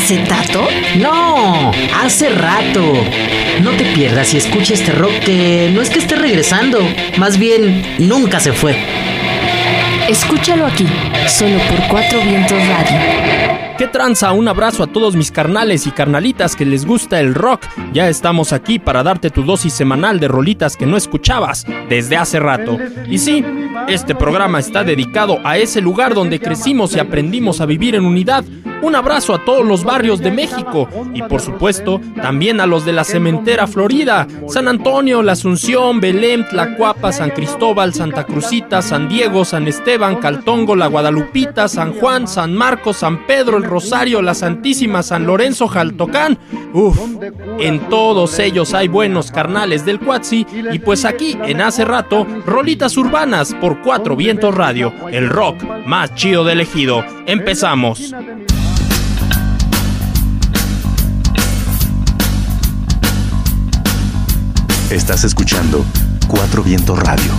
acetato? No, hace rato. No te pierdas y escucha este rock que no es que esté regresando, más bien nunca se fue. Escúchalo aquí, solo por Cuatro Vientos Radio. ¿Qué tranza? Un abrazo a todos mis carnales y carnalitas que les gusta el rock. Ya estamos aquí para darte tu dosis semanal de rolitas que no escuchabas desde hace rato. Y sí, este programa está dedicado a ese lugar donde crecimos y aprendimos a vivir en unidad. Un abrazo a todos los barrios de México y por supuesto también a los de la Cementera Florida, San Antonio, La Asunción, Belém, Tlacuapa, San Cristóbal, Santa Cruzita, San Diego, San Esteban, Caltongo, La Guadalupita, San Juan, San Marcos, San Pedro, el Rosario, la Santísima, San Lorenzo, Jaltocán. Uf, en todos ellos hay buenos carnales del Cuatzi y pues aquí en hace rato, rolitas urbanas por Cuatro Vientos Radio, el rock más chido de elegido. Empezamos. Estás escuchando Cuatro Vientos Radio,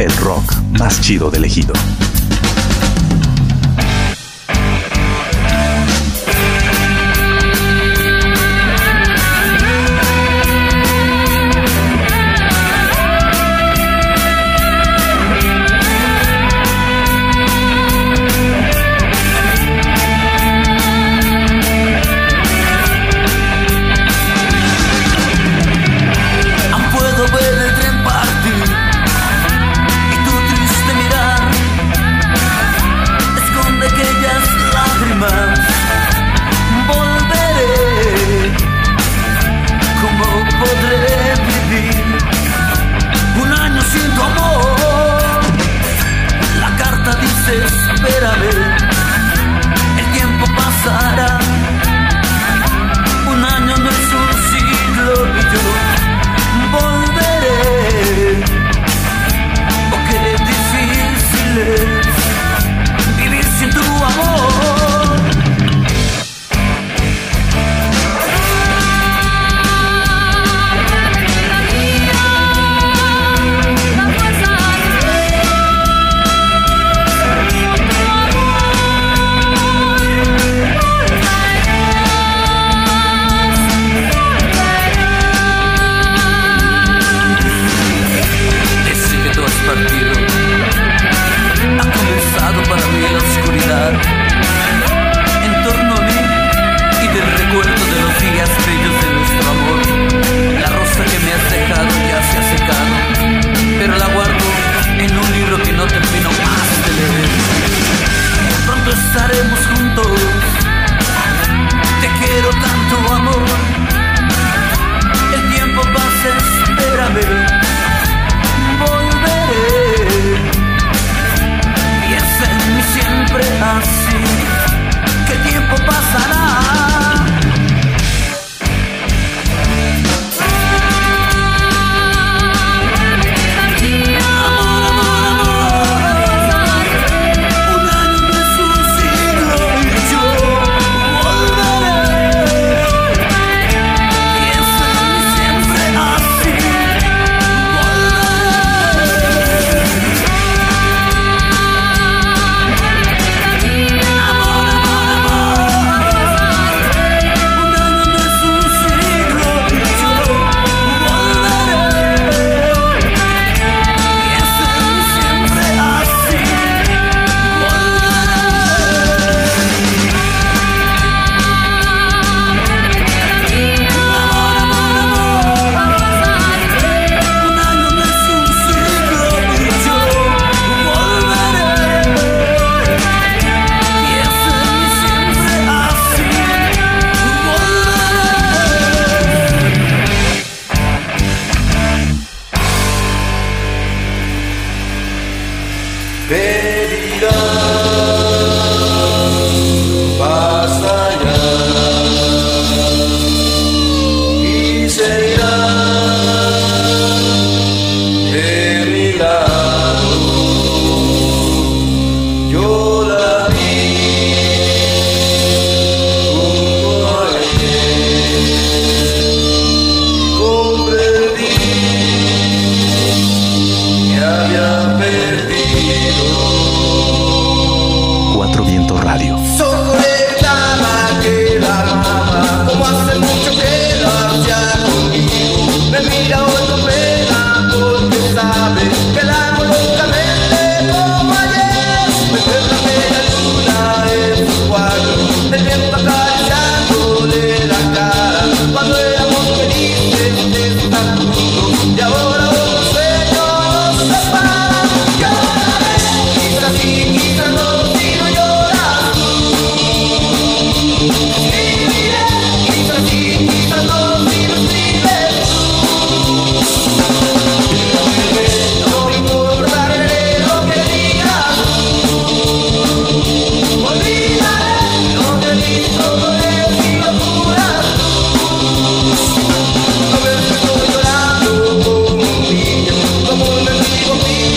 el rock más chido faces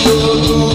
show to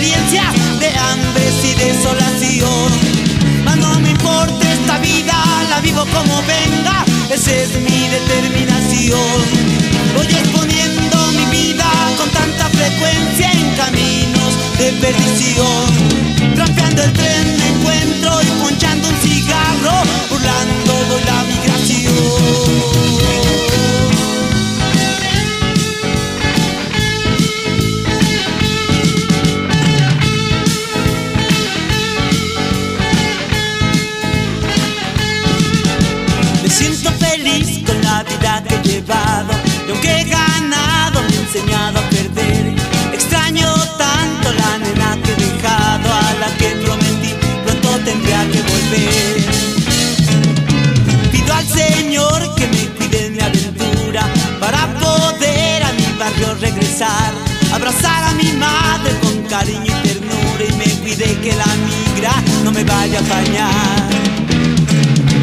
experiencias de hambre y desolación. Mas no me importa esta vida, la vivo como venga, esa es mi determinación. Voy exponiendo mi vida con tanta frecuencia en caminos de perdición, trampeando el tren Señor que me cuide mi aventura para poder a mi barrio regresar, abrazar a mi madre con cariño y ternura y me cuide que la migra no me vaya a apañar.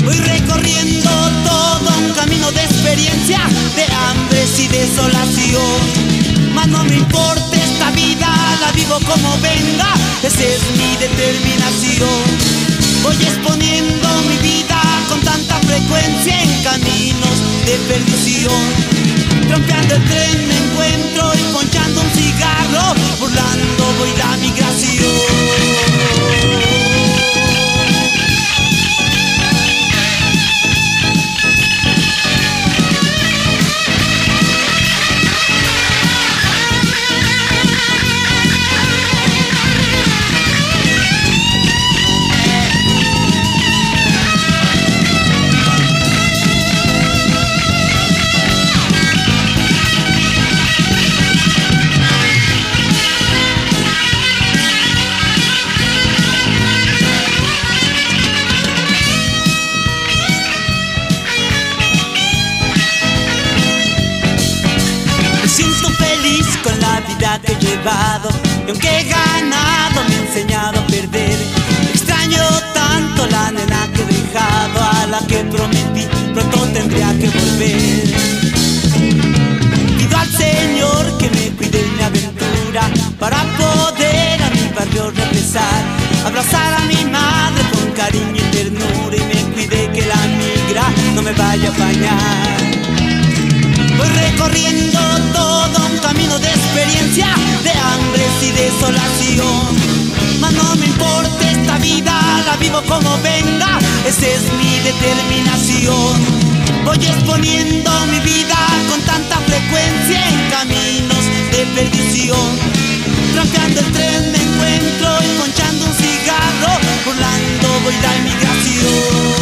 Voy recorriendo todo un camino de experiencia, de hambres y desolación, mas no me importa esta vida, la vivo como venga, esa es mi determinación. Voy exponiendo mi vida con tanta frecuencia en caminos de perdición. Trompeando el tren me encuentro y ponchando un cigarro, burlando voy la migración. perder. Extraño tanto la nena que he dejado, a la que prometí pronto tendría que volver. Pido al Señor que me cuide mi aventura para poder a mi barrio regresar, abrazar a mi madre con cariño y ternura y me cuide que la migra no me vaya a bañar. Voy recorriendo todo un camino de experiencia, de hambre y desolación. Mas no me importa esta vida, la vivo como venga, esa es mi determinación. Voy exponiendo mi vida con tanta frecuencia en caminos de perdición. Trampeando el tren me encuentro y conchando un cigarro, burlando voy la inmigración.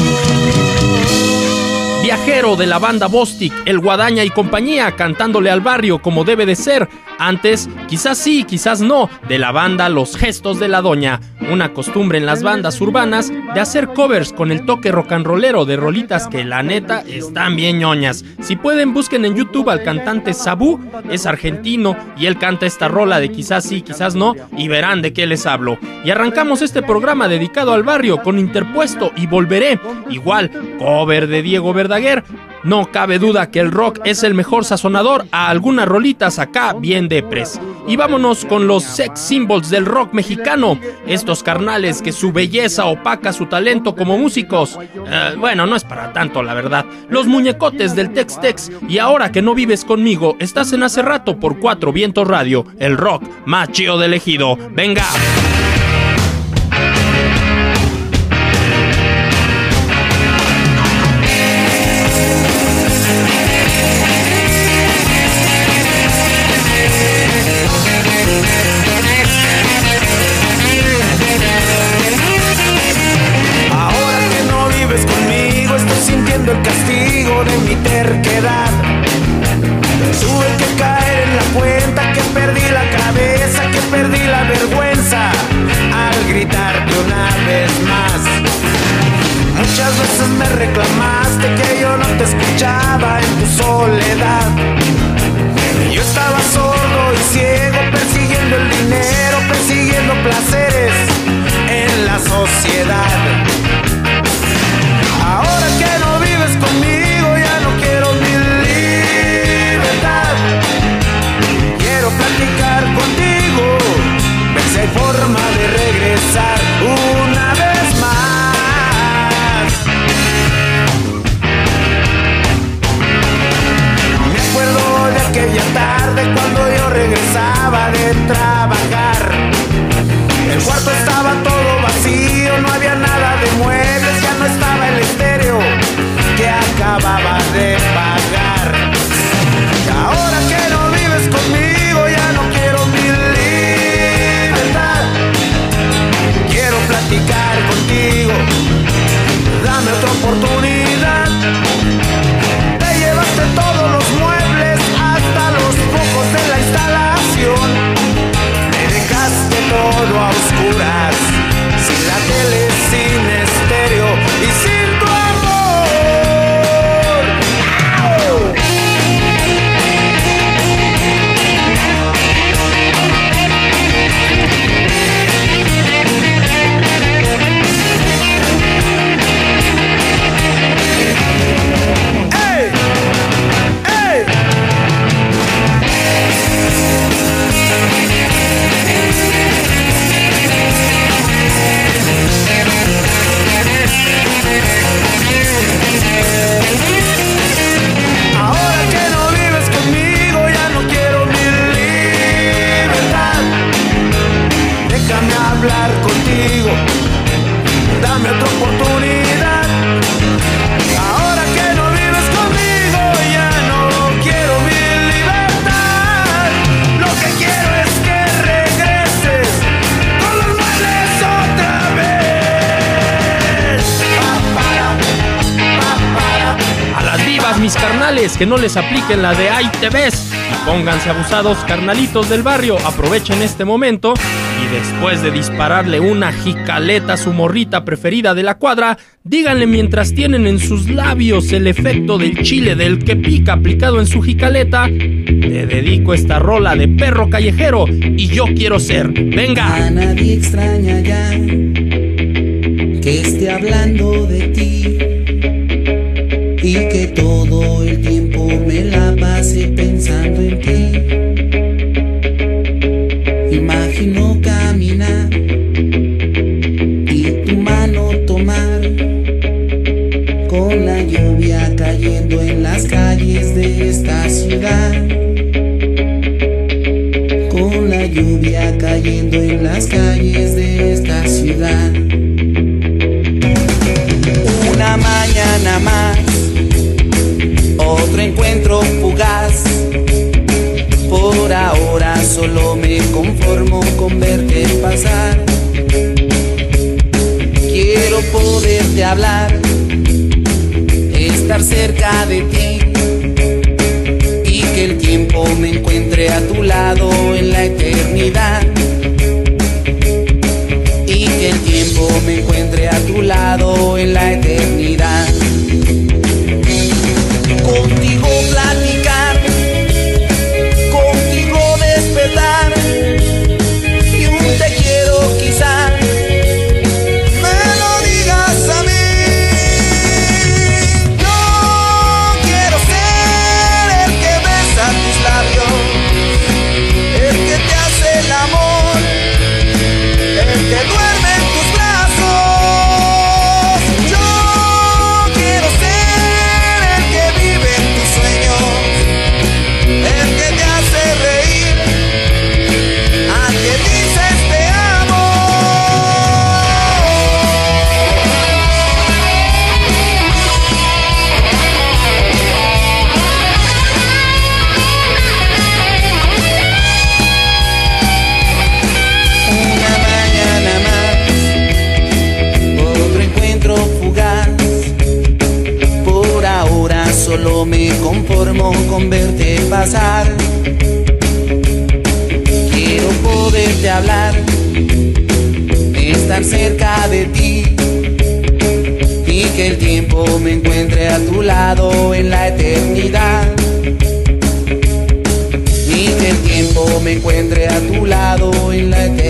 Viajero de la banda Bostic, el Guadaña y compañía, cantándole al barrio como debe de ser antes, quizás sí, quizás no, de la banda Los Gestos de la Doña, una costumbre en las bandas urbanas de hacer covers con el toque rock and rollero de rolitas que la neta están bien ñoñas. Si pueden, busquen en YouTube al cantante Sabu, es argentino y él canta esta rola de quizás sí, quizás no, y verán de qué les hablo. Y arrancamos este programa dedicado al barrio con Interpuesto y Volveré, igual, cover de Diego Verdaguer. No cabe duda que el rock es el mejor sazonador a algunas rolitas acá bien depres. Y vámonos con los sex symbols del rock mexicano, estos carnales que su belleza opaca su talento como músicos. Eh, bueno, no es para tanto, la verdad. Los muñecotes del Tex Tex y ahora que no vives conmigo, estás en hace rato por Cuatro Vientos Radio, el rock más chido del ejido. Venga. Que no les apliquen la de ahí te ves. Y pónganse abusados, carnalitos del barrio. Aprovechen este momento y después de dispararle una jicaleta a su morrita preferida de la cuadra, díganle mientras tienen en sus labios el efecto del chile del que pica aplicado en su jicaleta. Te dedico esta rola de perro callejero y yo quiero ser. Venga. A nadie extraña ya que esté hablando de ti y que todo el tiempo me la pase pensando en ti. Imagino caminar y tu mano tomar con la lluvia cayendo en las calles de esta ciudad. Con la lluvia cayendo en las calles Por ahora solo me conformo con verte pasar. Quiero poderte hablar, estar cerca de ti y que el tiempo me encuentre a tu lado en la eternidad. Y que el tiempo me encuentre a tu lado en la eternidad. Conformo con verte pasar. Quiero poderte hablar, estar cerca de ti y que el tiempo me encuentre a tu lado en la eternidad. Y que el tiempo me encuentre a tu lado en la eternidad.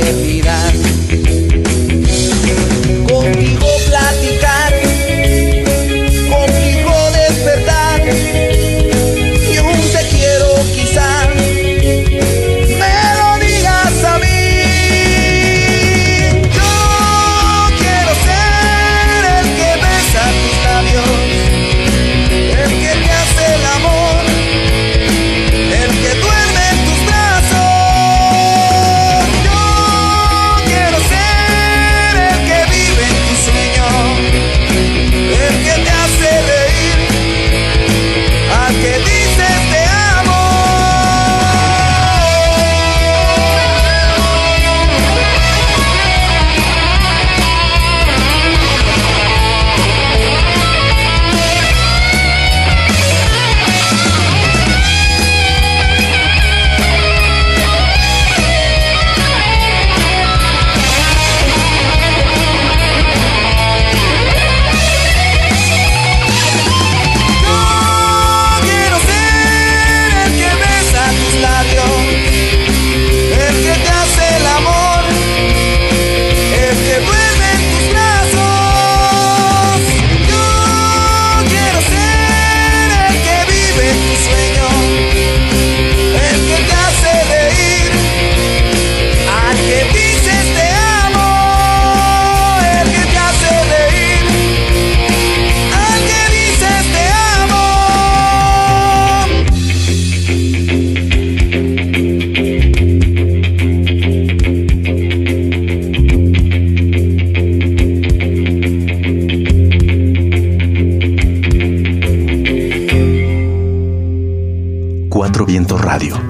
Cuatro Vientos Radio.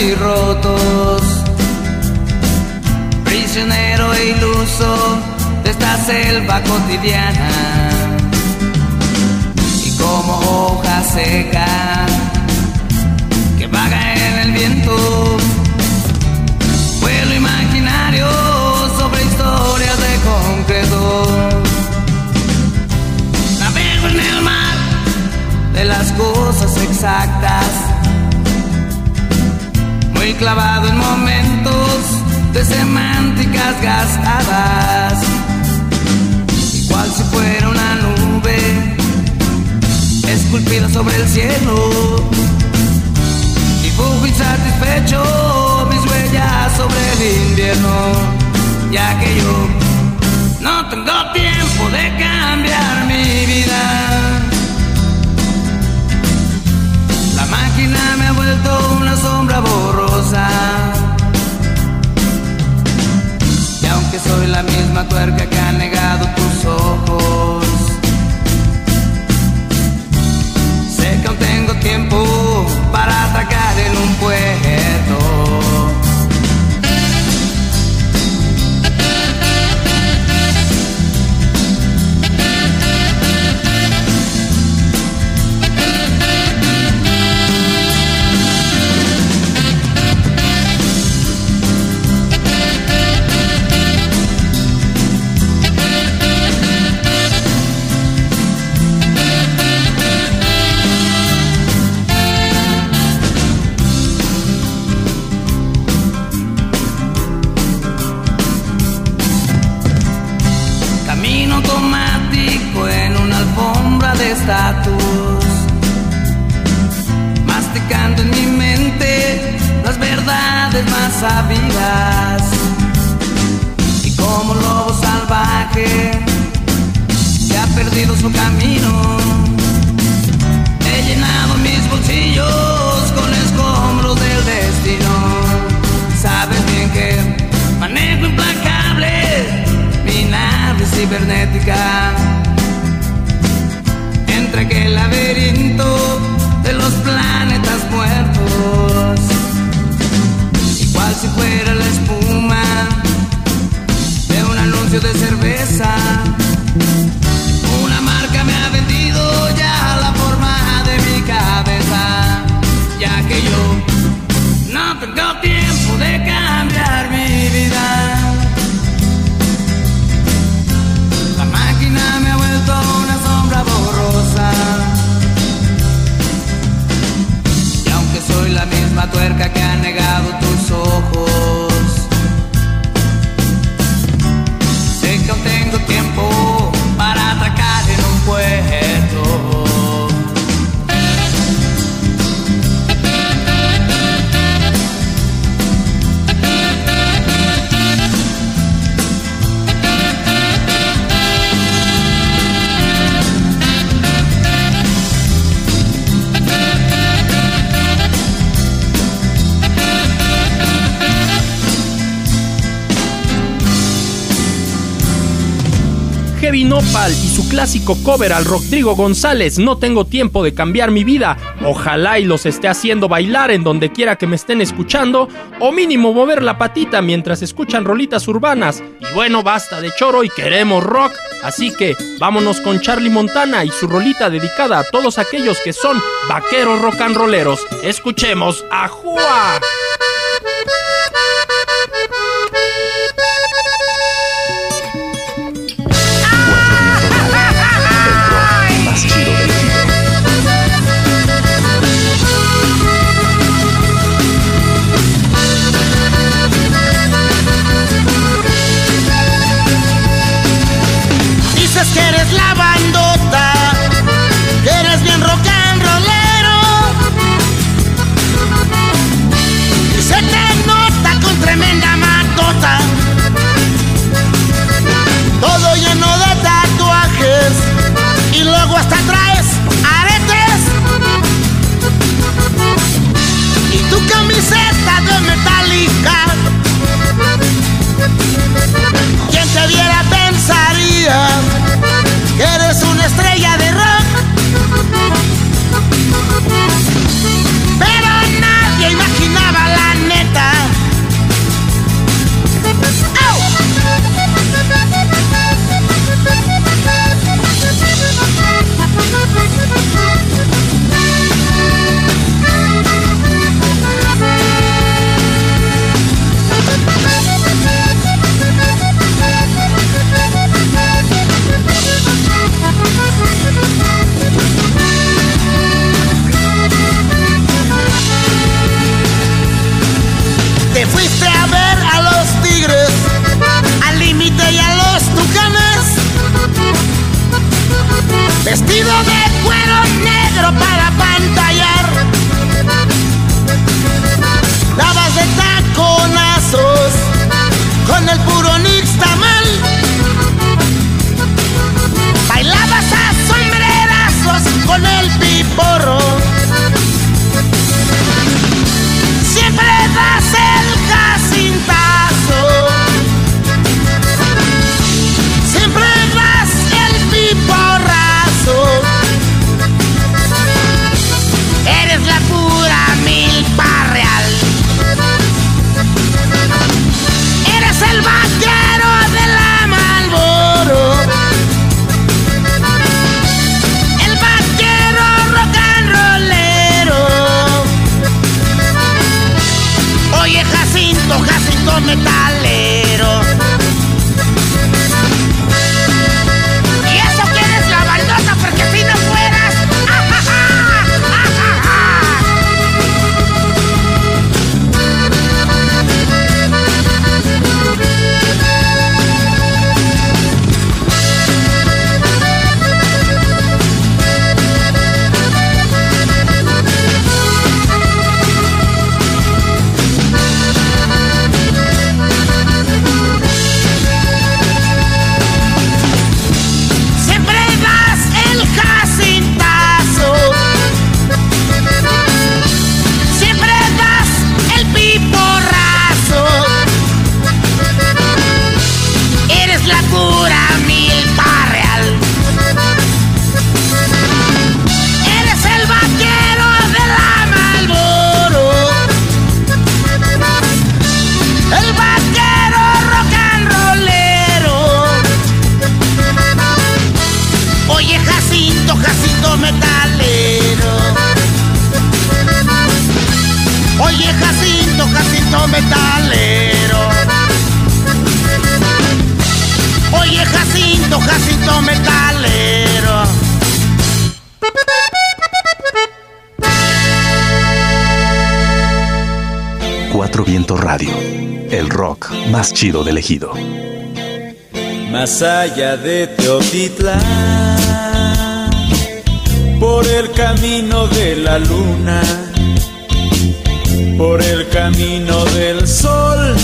Y rotos. Prisionero e iluso de esta selva cotidiana. Y como hoja seca que vaga en el viento. Vuelo imaginario sobre historias de concreto. Navego en el mar de las cosas exactas muy clavado en momentos de semánticas gastadas, igual si fuera una nube esculpida sobre el cielo. Dibujo insatisfecho mis huellas sobre el invierno, ya que yo no tengo tiempo de cambiar mi vida. Me ha vuelto una sombra borrosa. Y aunque soy la misma tuerca que ha negado tus ojos, sé que aún tengo tiempo para atracar en un puerto. Y su clásico cover al Rodrigo González, No tengo tiempo de cambiar mi vida. Ojalá y los esté haciendo bailar en donde quiera que me estén escuchando, o mínimo mover la patita mientras escuchan rolitas urbanas. Y bueno, basta de choro y queremos rock. Así que vámonos con Charlie Montana y su rolita dedicada a todos aquellos que son vaqueros rock and rolleros. Escuchemos a Juá. Más chido del ejido. Más allá de Teotitlán, por el camino de la luna, por el camino del sol,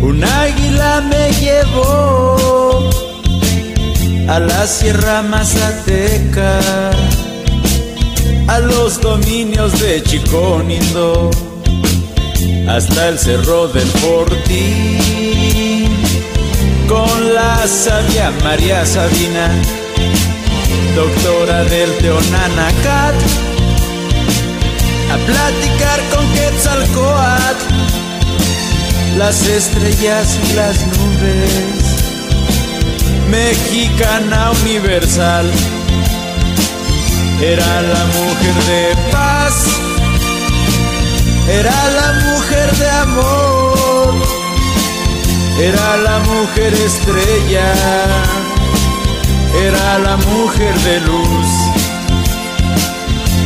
un águila me llevó a la Sierra Mazateca, a los dominios de Chiconindo, hasta el cerro del Fortín, con la sabia María Sabina, doctora del Teonanacat, a platicar con Quetzalcoatl las estrellas y las nubes. Mexicana universal, era la mujer de paz, era la mujer de amor, era la mujer estrella, era la mujer de luz.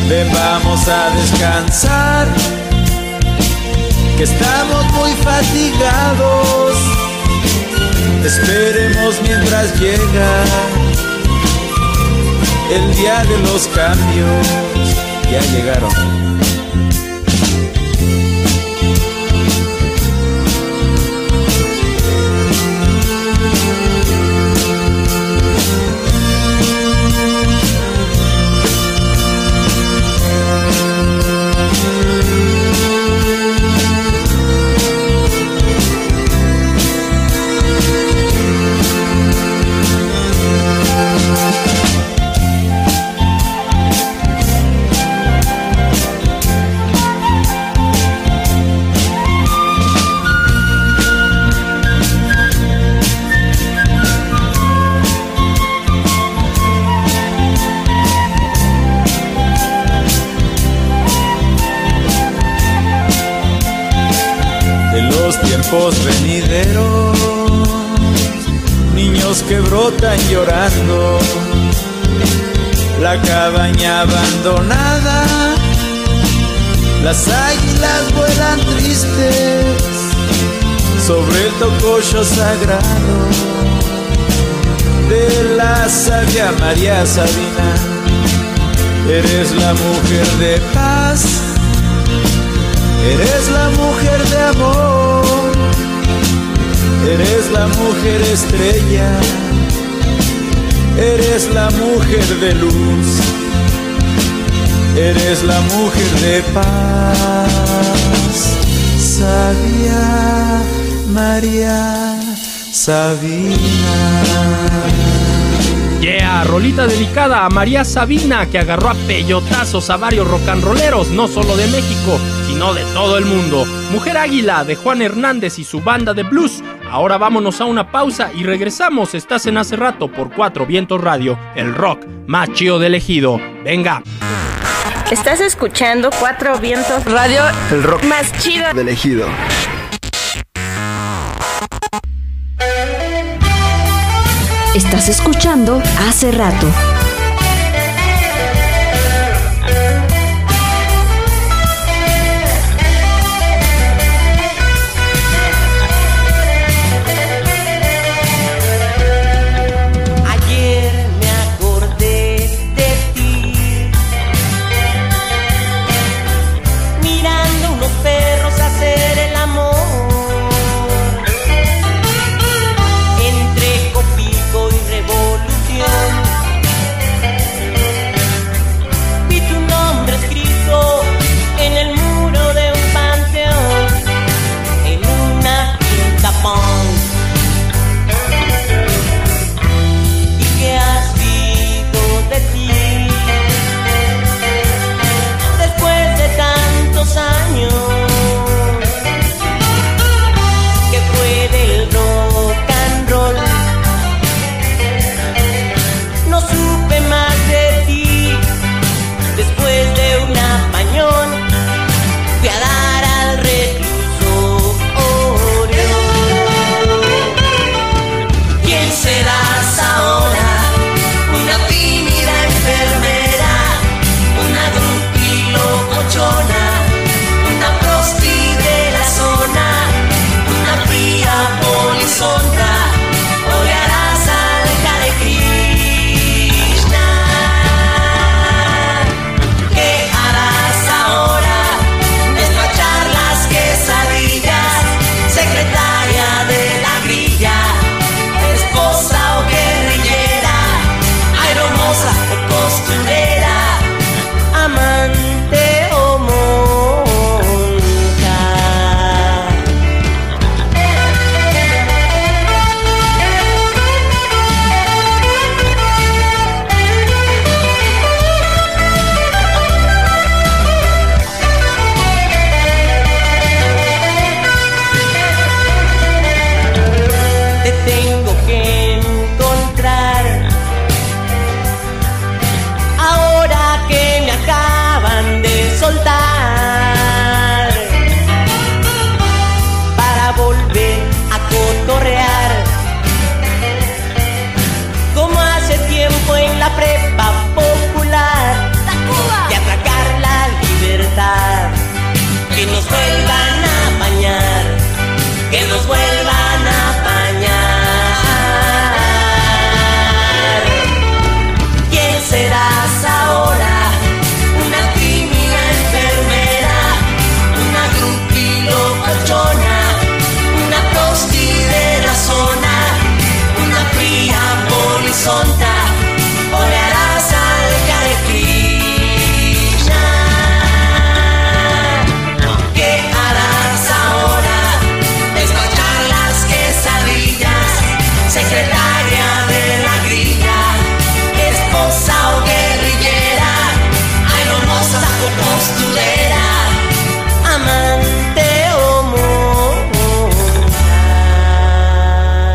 Ven, vamos a descansar que estamos muy fatigados. Esperemos mientras llega el día de los cambios. Ya llegaron. Tiempos venideros, niños que brotan llorando, la cabaña abandonada, las águilas vuelan tristes sobre el tocoyo sagrado de la sabia María Sabina, eres la mujer de paz Eres la mujer de amor, eres la mujer estrella, eres la mujer de luz, eres la mujer de paz. Sabia María Sabina. Yeah, rolita dedicada a María Sabina que agarró a peyotazos a varios rolleros, no solo de México, sino de todo el mundo. Mujer Águila de Juan Hernández y su banda de blues. Ahora vámonos a una pausa y regresamos. Estás en hace rato por Cuatro Vientos Radio, el rock más chido del ejido. Venga. Estás escuchando Cuatro Vientos Radio, El rock más chido del ejido. Estás escuchando hace rato.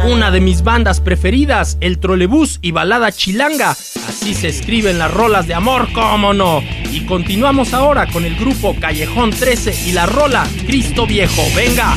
Una de mis bandas preferidas, el Trolebús y Balada Chilanga. Así se escriben las rolas de amor, cómo no. Y continuamos ahora con el grupo Callejón 13 y la rola Cristo Viejo. Venga.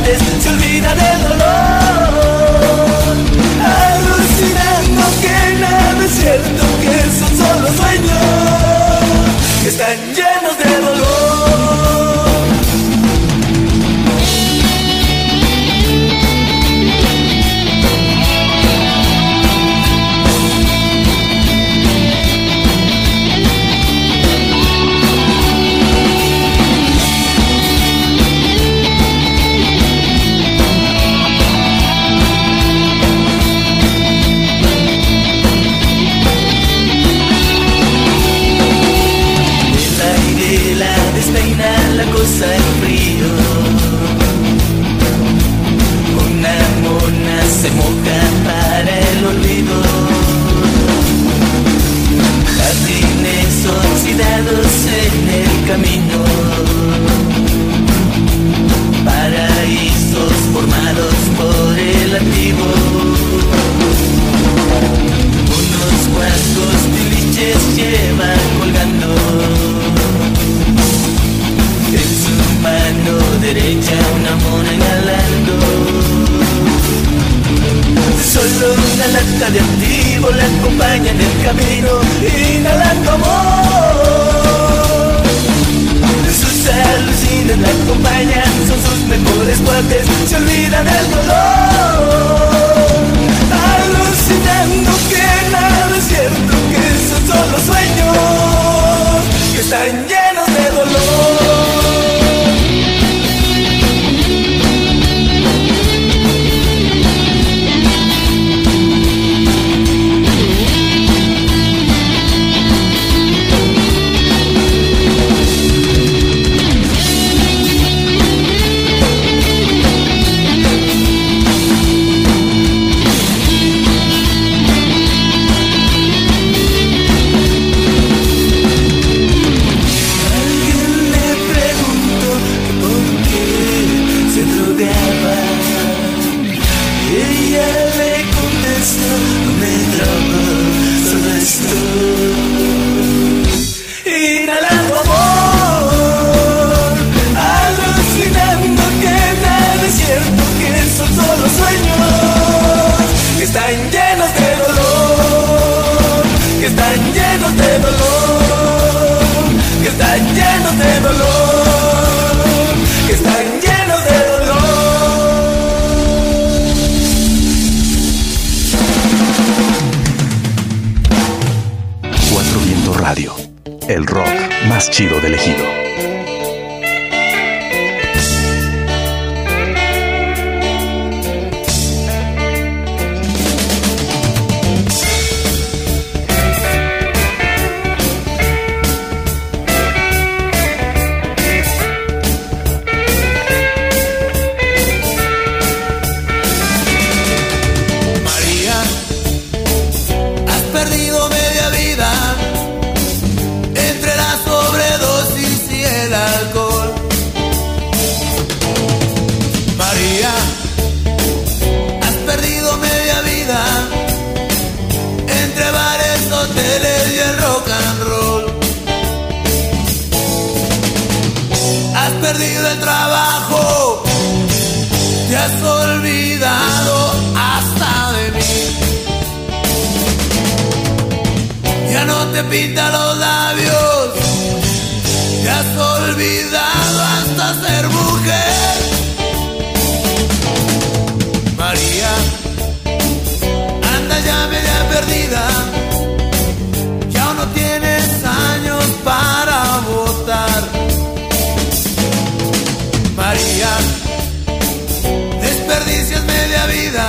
this a los labios. Te has olvidado hasta ser mujer. María, anda ya media perdida. Ya no tienes años para votar. María, desperdicias media vida.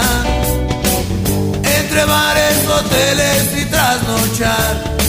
Entre bares, hoteles y trasnochar.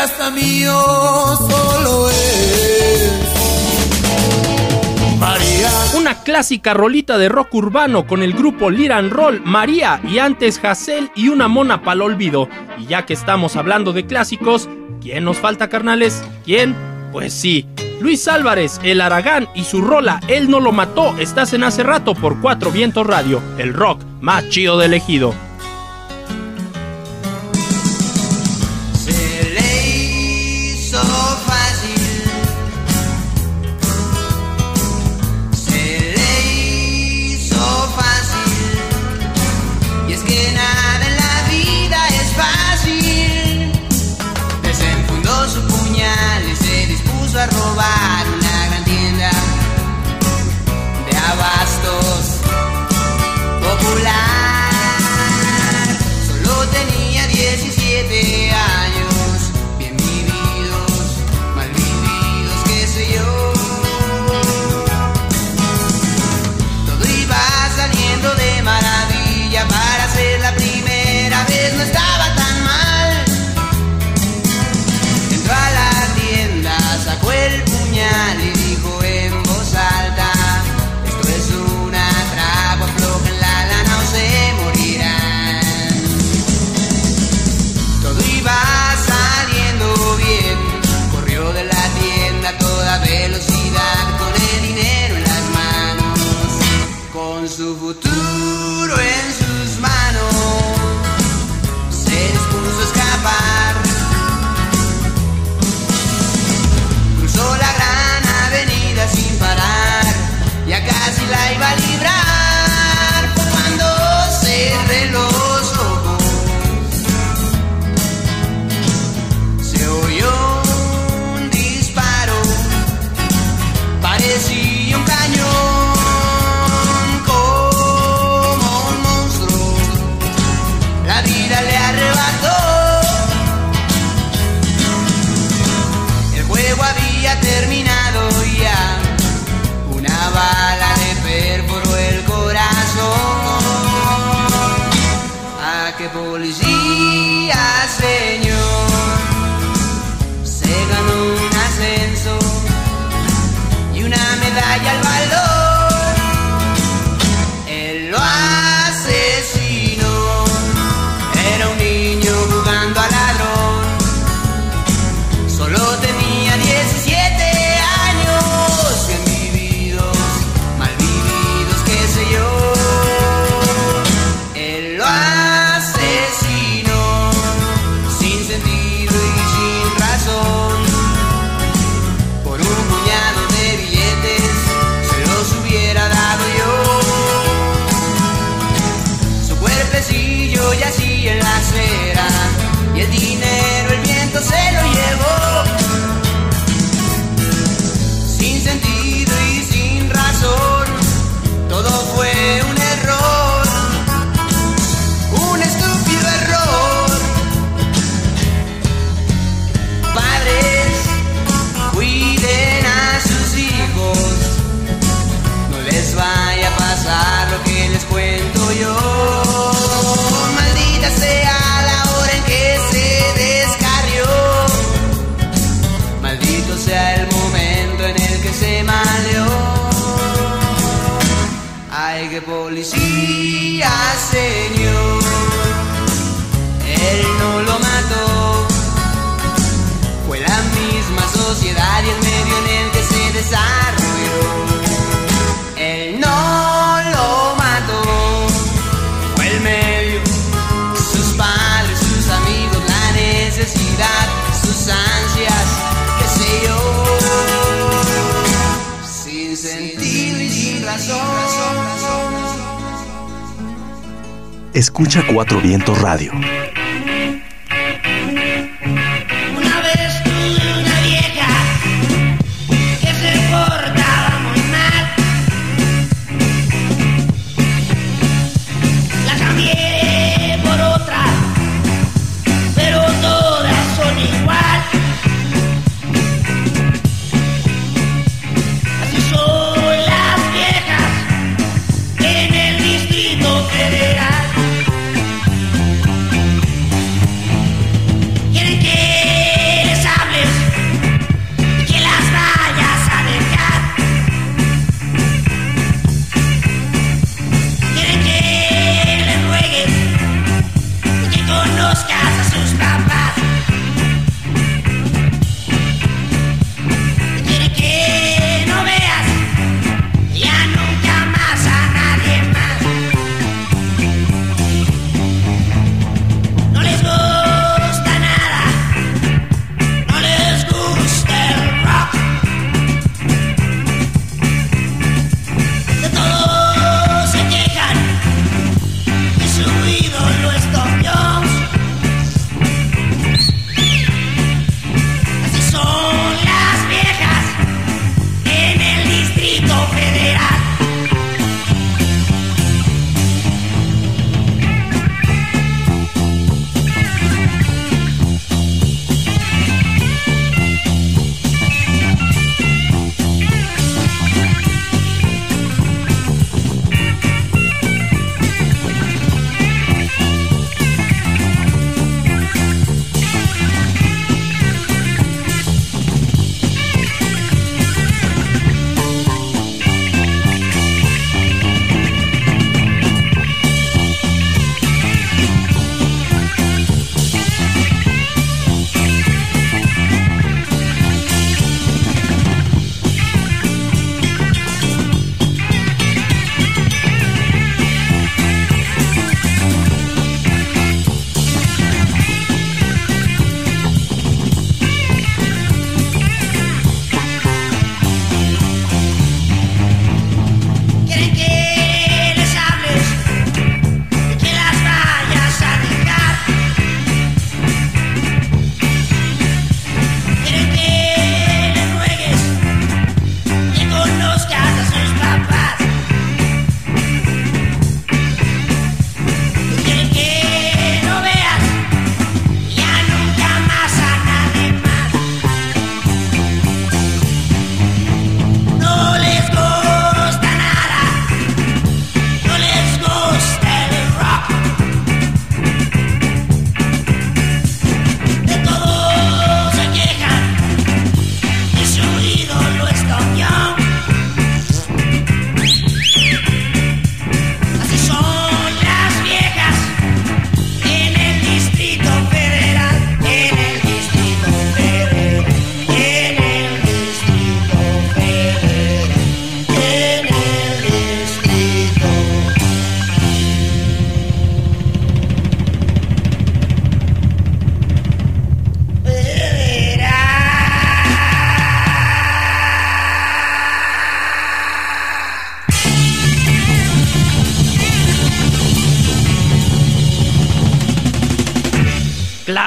hasta mío solo es. María. Una clásica rolita de rock urbano con el grupo Liran Roll, María y antes Hassel y una mona pa'l olvido. Y ya que estamos hablando de clásicos, ¿quién nos falta, carnales? ¿Quién? Pues sí, Luis Álvarez, el Aragán y su rola Él no lo mató, estás en hace rato por Cuatro Vientos Radio, el rock más chido de elegido.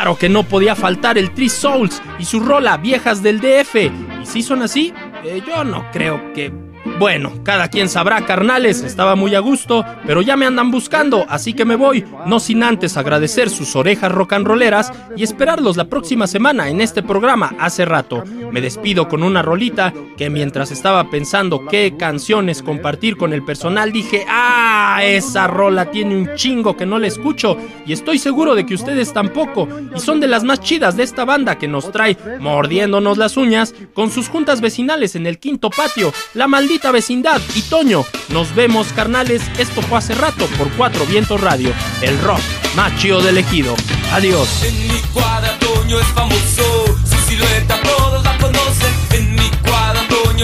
Claro que no podía faltar el Three Souls y su rola Viejas del DF. Y si son así, eh, yo no creo que bueno, cada quien sabrá, carnales, estaba muy a gusto, pero ya me andan buscando, así que me voy, no sin antes agradecer sus orejas rolleras y esperarlos la próxima semana en este programa hace rato. Me despido con una rolita que mientras estaba pensando qué canciones compartir con el personal dije, ah, esa rola tiene un chingo que no le escucho y estoy seguro de que ustedes tampoco y son de las más chidas de esta banda que nos trae mordiéndonos las uñas con sus juntas vecinales en el quinto patio, la maldita vecindad y Toño. Nos vemos, carnales. Esto fue hace rato por Cuatro Vientos Radio, el rock más chido del ejido. Adiós. En mi cuadra Toño es famoso, su silueta todos la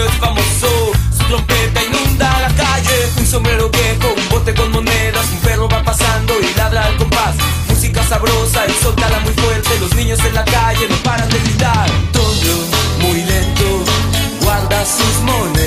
es famoso, su trompeta inunda la calle. Un sombrero viejo, un bote con monedas, un perro va pasando y ladra al compás. Música sabrosa y soltala muy fuerte, los niños en la calle no paran de gritar. Toño, muy lento, guarda sus monedas,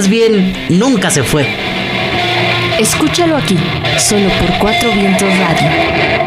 más bien nunca se fue. Escúchalo aquí, solo por Cuatro Vientos Radio.